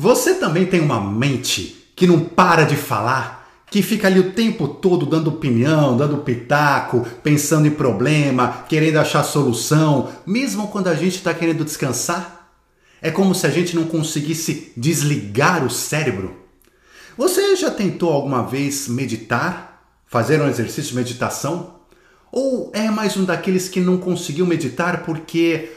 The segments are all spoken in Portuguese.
Você também tem uma mente que não para de falar, que fica ali o tempo todo dando opinião, dando pitaco, pensando em problema, querendo achar solução, mesmo quando a gente está querendo descansar? É como se a gente não conseguisse desligar o cérebro. Você já tentou alguma vez meditar? Fazer um exercício de meditação? Ou é mais um daqueles que não conseguiu meditar porque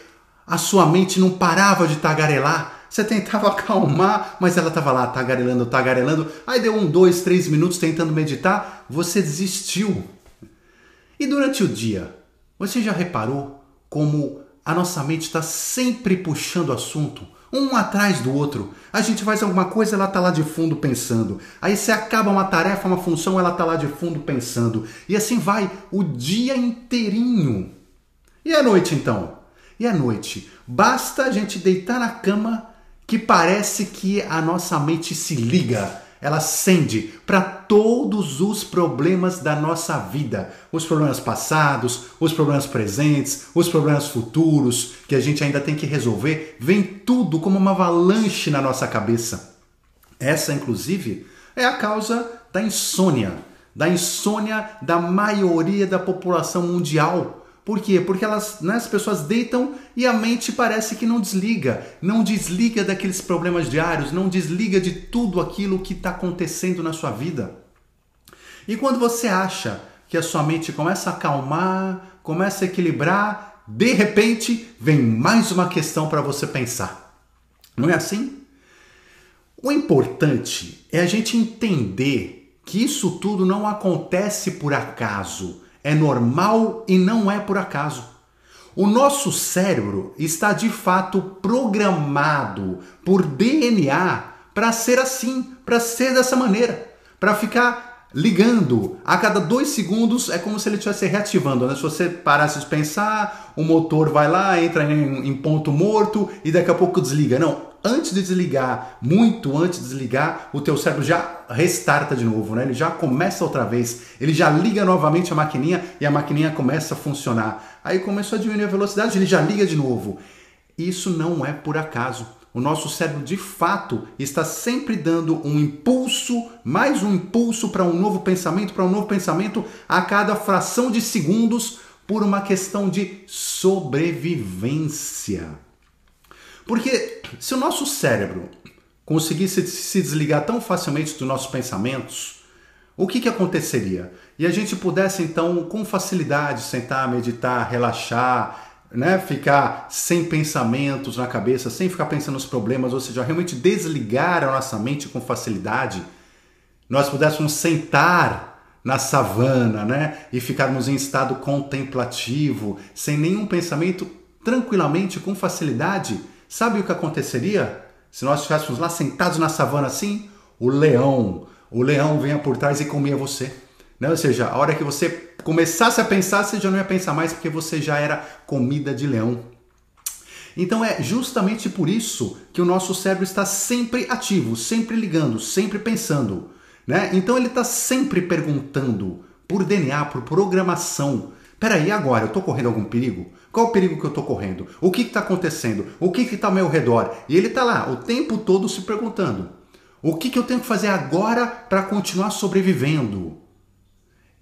a sua mente não parava de tagarelar? Você tentava acalmar, mas ela estava lá tagarelando, tagarelando. Aí deu um, dois, três minutos tentando meditar, você desistiu. E durante o dia, você já reparou como a nossa mente está sempre puxando o assunto, um atrás do outro. A gente faz alguma coisa, ela está lá de fundo pensando. Aí você acaba uma tarefa, uma função, ela está lá de fundo pensando. E assim vai o dia inteirinho. E a noite então? E a noite? Basta a gente deitar na cama que parece que a nossa mente se liga, ela acende para todos os problemas da nossa vida, os problemas passados, os problemas presentes, os problemas futuros que a gente ainda tem que resolver, vem tudo como uma avalanche na nossa cabeça. Essa, inclusive, é a causa da insônia, da insônia da maioria da população mundial por quê? Porque elas, né, as pessoas deitam e a mente parece que não desliga, não desliga daqueles problemas diários, não desliga de tudo aquilo que está acontecendo na sua vida. E quando você acha que a sua mente começa a acalmar, começa a equilibrar, de repente vem mais uma questão para você pensar. Não é assim? O importante é a gente entender que isso tudo não acontece por acaso é normal e não é por acaso. O nosso cérebro está de fato programado por DNA para ser assim, para ser dessa maneira, para ficar ligando a cada dois segundos é como se ele estivesse reativando. Né? Se você parasse de pensar, o motor vai lá, entra em, em ponto morto e daqui a pouco desliga. Não, antes de desligar, muito antes de desligar, o teu cérebro já restarta de novo, né? Ele já começa outra vez, ele já liga novamente a maquininha e a maquininha começa a funcionar. Aí começou a diminuir a velocidade, ele já liga de novo. Isso não é por acaso. O nosso cérebro de fato está sempre dando um impulso, mais um impulso para um novo pensamento, para um novo pensamento a cada fração de segundos por uma questão de sobrevivência. Porque se o nosso cérebro conseguisse se desligar tão facilmente dos nossos pensamentos, o que, que aconteceria? E a gente pudesse então com facilidade sentar, meditar, relaxar, né, ficar sem pensamentos na cabeça, sem ficar pensando nos problemas, ou seja, realmente desligar a nossa mente com facilidade, nós pudéssemos sentar na savana, né, e ficarmos em estado contemplativo, sem nenhum pensamento, tranquilamente, com facilidade, sabe o que aconteceria? Se nós estivéssemos lá sentados na savana assim, o leão, o leão vinha por trás e comia você. Né? Ou seja, a hora que você começasse a pensar, você já não ia pensar mais porque você já era comida de leão. Então é justamente por isso que o nosso cérebro está sempre ativo, sempre ligando, sempre pensando. Né? Então ele está sempre perguntando por DNA, por programação. Peraí, agora eu estou correndo algum perigo? Qual o perigo que eu estou correndo? O que está acontecendo? O que está ao meu redor? E ele está lá o tempo todo se perguntando: o que, que eu tenho que fazer agora para continuar sobrevivendo?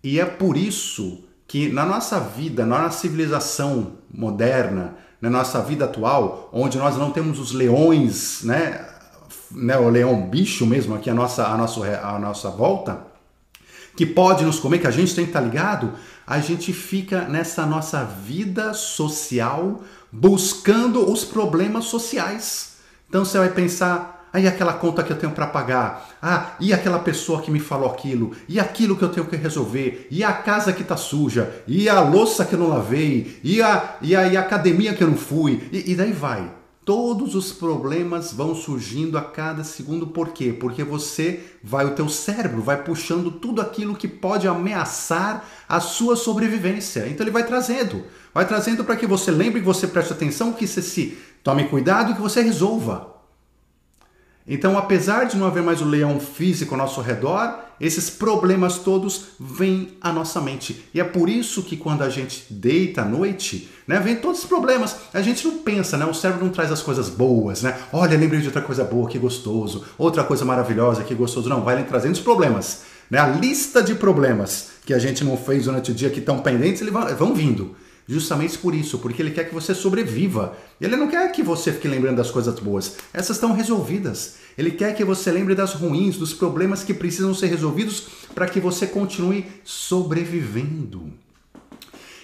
E é por isso que na nossa vida, na nossa civilização moderna, na nossa vida atual, onde nós não temos os leões, né, né o leão bicho mesmo aqui a nossa a nossa a nossa volta, que pode nos comer, que a gente tem que estar ligado, a gente fica nessa nossa vida social buscando os problemas sociais. Então você vai pensar, Aí aquela conta que eu tenho para pagar. Ah, e aquela pessoa que me falou aquilo. E aquilo que eu tenho que resolver. E a casa que tá suja. E a louça que eu não lavei. E a, e a, e a academia que eu não fui. E, e daí vai. Todos os problemas vão surgindo a cada segundo. Por quê? Porque você vai, o teu cérebro vai puxando tudo aquilo que pode ameaçar a sua sobrevivência. Então ele vai trazendo. Vai trazendo para que você lembre, que você preste atenção, que você se tome cuidado e que você resolva. Então, apesar de não haver mais o leão físico ao nosso redor, esses problemas todos vêm à nossa mente. E é por isso que quando a gente deita à noite, né, vem todos os problemas. A gente não pensa, né? O cérebro não traz as coisas boas, né? Olha, lembrei de outra coisa boa, que gostoso. Outra coisa maravilhosa, que gostoso. Não, vai trazendo os problemas. Né? A lista de problemas que a gente não fez durante o dia que estão pendentes, eles vão vindo. Justamente por isso, porque ele quer que você sobreviva. Ele não quer que você fique lembrando das coisas boas. Essas estão resolvidas. Ele quer que você lembre das ruins, dos problemas que precisam ser resolvidos para que você continue sobrevivendo.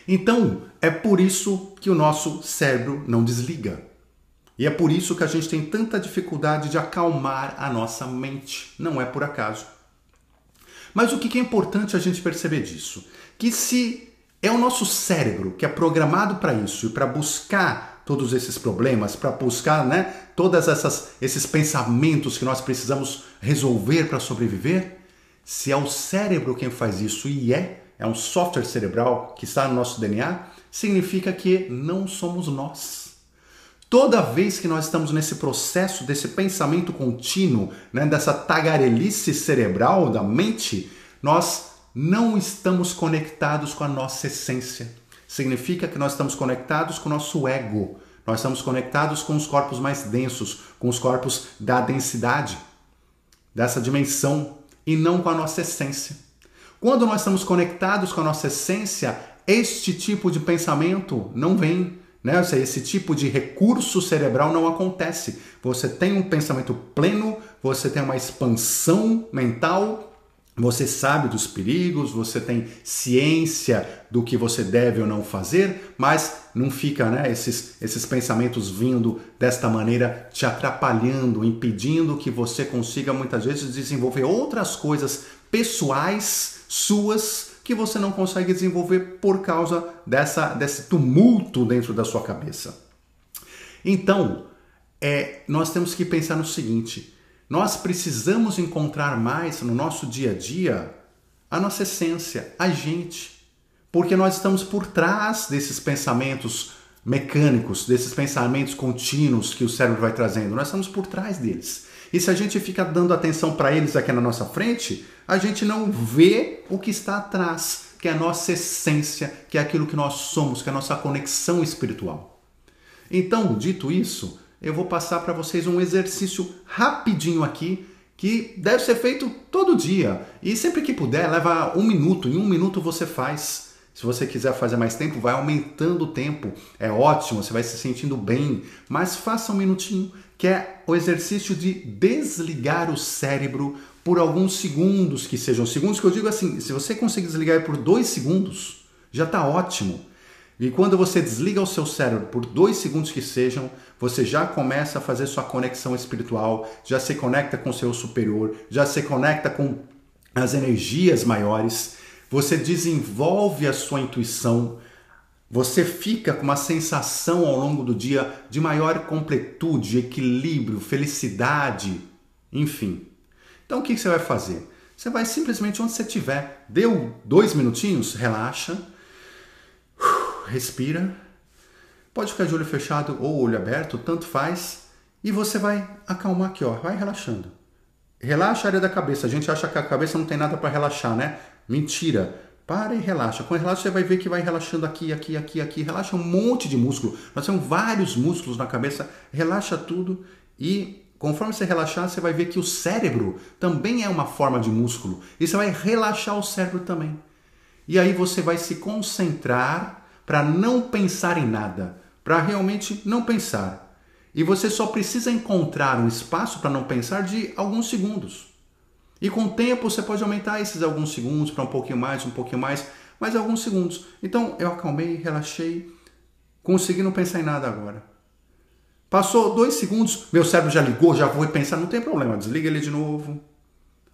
Então, é por isso que o nosso cérebro não desliga. E é por isso que a gente tem tanta dificuldade de acalmar a nossa mente. Não é por acaso. Mas o que é importante a gente perceber disso? Que se é o nosso cérebro que é programado para isso e para buscar todos esses problemas, para buscar, né, essas esses pensamentos que nós precisamos resolver para sobreviver. Se é o cérebro quem faz isso e é, é um software cerebral que está no nosso DNA, significa que não somos nós. Toda vez que nós estamos nesse processo desse pensamento contínuo, né, dessa tagarelice cerebral da mente, nós não estamos conectados com a nossa essência. Significa que nós estamos conectados com o nosso ego. Nós estamos conectados com os corpos mais densos, com os corpos da densidade, dessa dimensão, e não com a nossa essência. Quando nós estamos conectados com a nossa essência, este tipo de pensamento não vem. Né? Esse tipo de recurso cerebral não acontece. Você tem um pensamento pleno, você tem uma expansão mental você sabe dos perigos, você tem ciência do que você deve ou não fazer, mas não fica né, esses, esses pensamentos vindo desta maneira te atrapalhando, impedindo que você consiga muitas vezes desenvolver outras coisas pessoais suas que você não consegue desenvolver por causa dessa, desse tumulto dentro da sua cabeça. Então, é, nós temos que pensar no seguinte nós precisamos encontrar mais no nosso dia a dia a nossa essência, a gente. Porque nós estamos por trás desses pensamentos mecânicos, desses pensamentos contínuos que o cérebro vai trazendo. Nós estamos por trás deles. E se a gente fica dando atenção para eles aqui na nossa frente, a gente não vê o que está atrás, que é a nossa essência, que é aquilo que nós somos, que é a nossa conexão espiritual. Então, dito isso, eu vou passar para vocês um exercício rapidinho aqui que deve ser feito todo dia. E sempre que puder, leva um minuto. Em um minuto você faz. Se você quiser fazer mais tempo, vai aumentando o tempo. É ótimo, você vai se sentindo bem. Mas faça um minutinho, que é o exercício de desligar o cérebro por alguns segundos, que sejam segundos que eu digo assim, se você conseguir desligar por dois segundos, já está ótimo. E quando você desliga o seu cérebro por dois segundos que sejam, você já começa a fazer sua conexão espiritual, já se conecta com o seu superior, já se conecta com as energias maiores, você desenvolve a sua intuição, você fica com uma sensação ao longo do dia de maior completude, equilíbrio, felicidade, enfim. Então o que você vai fazer? Você vai simplesmente onde você estiver, deu dois minutinhos, relaxa respira. Pode ficar de olho fechado ou olho aberto, tanto faz. E você vai acalmar aqui, ó, vai relaxando. Relaxa a área da cabeça. A gente acha que a cabeça não tem nada para relaxar, né? Mentira. Para e relaxa. Quando relaxa, você vai ver que vai relaxando aqui, aqui, aqui, aqui. Relaxa um monte de músculo. Nós temos vários músculos na cabeça. Relaxa tudo e conforme você relaxar, você vai ver que o cérebro também é uma forma de músculo. E você vai relaxar o cérebro também. E aí você vai se concentrar para não pensar em nada, para realmente não pensar. E você só precisa encontrar um espaço para não pensar de alguns segundos. E com o tempo você pode aumentar esses alguns segundos para um pouquinho mais, um pouquinho mais, mais alguns segundos. Então eu acalmei, relaxei, consegui não pensar em nada agora. Passou dois segundos, meu cérebro já ligou, já vou pensar, não tem problema, desliga ele de novo,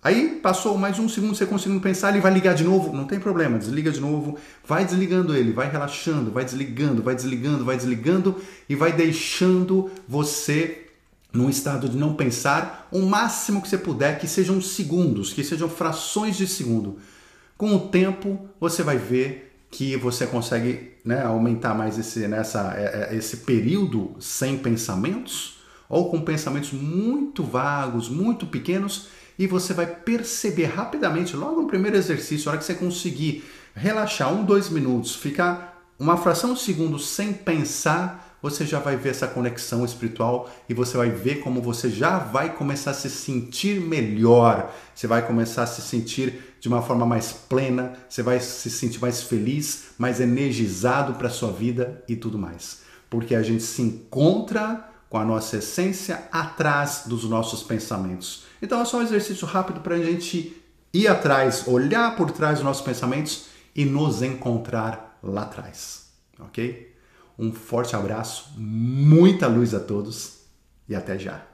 Aí passou mais um segundo, você conseguindo pensar, ele vai ligar de novo, não tem problema, desliga de novo, vai desligando ele, vai relaxando, vai desligando, vai desligando, vai desligando e vai deixando você num estado de não pensar o máximo que você puder, que sejam segundos, que sejam frações de segundo. Com o tempo, você vai ver que você consegue né, aumentar mais esse, nessa, é, é, esse período sem pensamentos ou com pensamentos muito vagos, muito pequenos, e você vai perceber rapidamente, logo no primeiro exercício, a hora que você conseguir relaxar um, dois minutos, ficar uma fração de segundo sem pensar, você já vai ver essa conexão espiritual e você vai ver como você já vai começar a se sentir melhor. Você vai começar a se sentir de uma forma mais plena, você vai se sentir mais feliz, mais energizado para a sua vida e tudo mais. Porque a gente se encontra com a nossa essência atrás dos nossos pensamentos. Então é só um exercício rápido para a gente ir atrás, olhar por trás dos nossos pensamentos e nos encontrar lá atrás. Ok? Um forte abraço, muita luz a todos e até já.